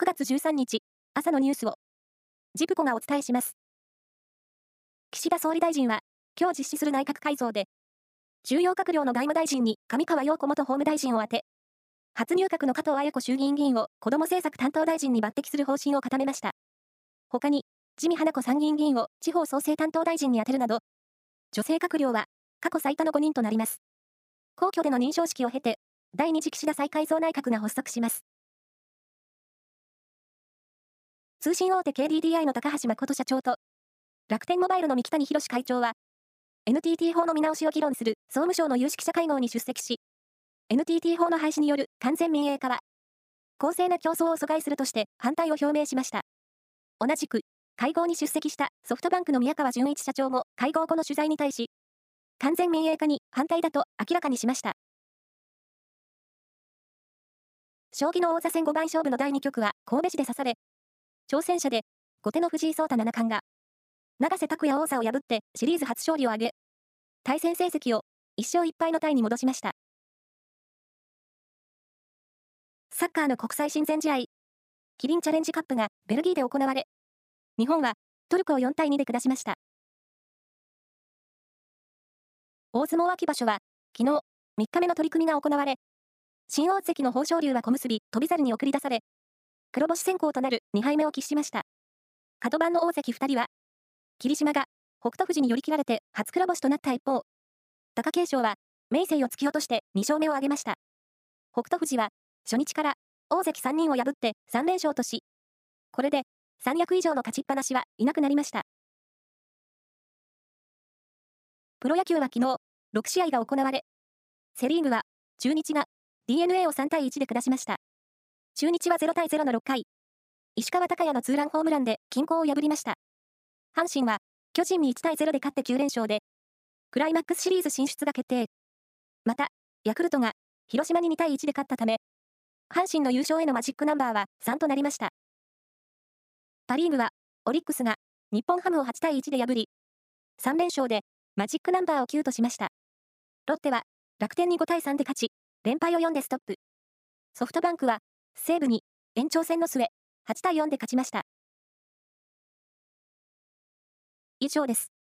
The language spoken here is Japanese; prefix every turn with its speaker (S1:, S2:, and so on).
S1: 9月13日、朝のニュースを、ジプコがお伝えします。岸田総理大臣は、今日実施する内閣改造で、重要閣僚の外務大臣に上川陽子元法務大臣を充て、初入閣の加藤綾子衆議院議員を子ども政策担当大臣に抜擢する方針を固めました。他に、自見花子参議院議員を地方創生担当大臣に充てるなど、女性閣僚は過去最多の5人となります。皇居での認証式を経て、第2次岸田再改造内閣が発足します。通信大手 KDDI の高橋誠社長と、楽天モバイルの三木谷博会長は、NTT 法の見直しを議論する総務省の有識者会合に出席し、NTT 法の廃止による完全民営化は、公正な競争を阻害するとして反対を表明しました。同じく、会合に出席したソフトバンクの宮川淳一社長も会合後の取材に対し、完全民営化に反対だと明らかにしました。将棋の王座戦五番勝負の第2局は神戸市で指され、挑戦者で、後手の藤井聡太七冠が、永瀬拓也王座を破ってシリーズ初勝利を挙げ、対戦成績を1勝1敗のタイに戻しました。サッカーの国際親善試合、キリンチャレンジカップがベルギーで行われ、日本はトルコを4対2で下しました。大相撲秋場所は、昨日、3日目の取り組みが行われ、新大関の豊昇龍は小結、翔猿に送り出され、黒星先行となる2敗目を喫しました。角番の大関2人は、霧島が北勝富士に寄り切られて初黒星となった一方、貴景勝は明生を突き落として2勝目を挙げました。北勝富士は初日から大関3人を破って3連勝とし、これで3役以上の勝ちっぱなしはいなくなりました。プロ野球は昨日、6試合が行われ、セリーグは中日が DNA を3対1で下しました。中日は0対0の6回、石川昂弥のツーランホームランで均衡を破りました。阪神は巨人に1対0で勝って9連勝で、クライマックスシリーズ進出が決定。また、ヤクルトが広島に2対1で勝ったため、阪神の優勝へのマジックナンバーは3となりました。パリーグは、オリックスが日本ハムを8対1で破り、3連勝でマジックナンバーを9としました。ロッテは楽天に5対3で勝ち、連敗を4でストップ。ソフトバンクは西武に延長戦の末、8対4で勝ちました。以上です。